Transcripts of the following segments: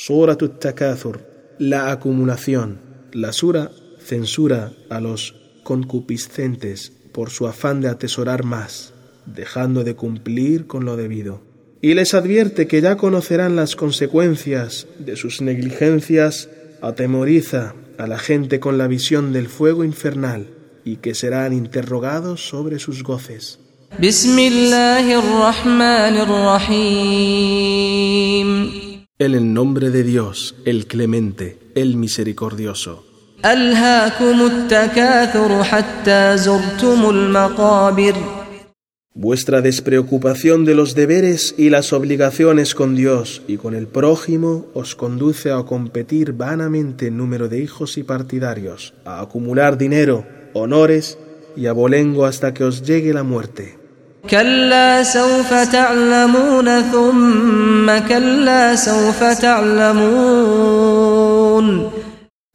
Surat Takathur, la acumulación. La sura censura a los concupiscentes por su afán de atesorar más, dejando de cumplir con lo debido. Y les advierte que ya conocerán las consecuencias de sus negligencias, atemoriza a la gente con la visión del fuego infernal y que serán interrogados sobre sus goces. En el nombre de Dios, el clemente, el misericordioso. Vuestra despreocupación de los deberes y las obligaciones con Dios y con el prójimo os conduce a competir vanamente en número de hijos y partidarios, a acumular dinero, honores y abolengo hasta que os llegue la muerte.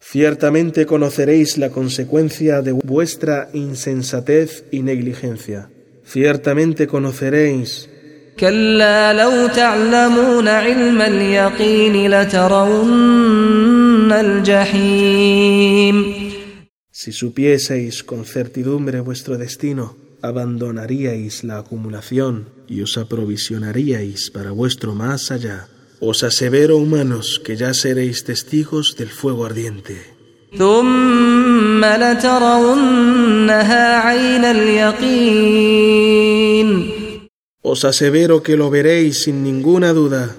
Ciertamente conoceréis la consecuencia de vuestra insensatez y negligencia. Ciertamente conoceréis Si supieseis con certidumbre vuestro destino, abandonaríais la acumulación y os aprovisionaríais para vuestro más allá. Os asevero, humanos, que ya seréis testigos del fuego ardiente. Os asevero que lo veréis sin ninguna duda.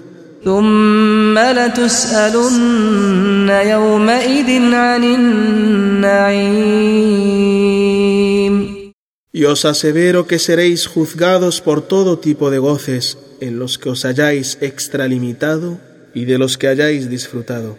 Y os asevero que seréis juzgados por todo tipo de goces en los que os hayáis extralimitado y de los que hayáis disfrutado.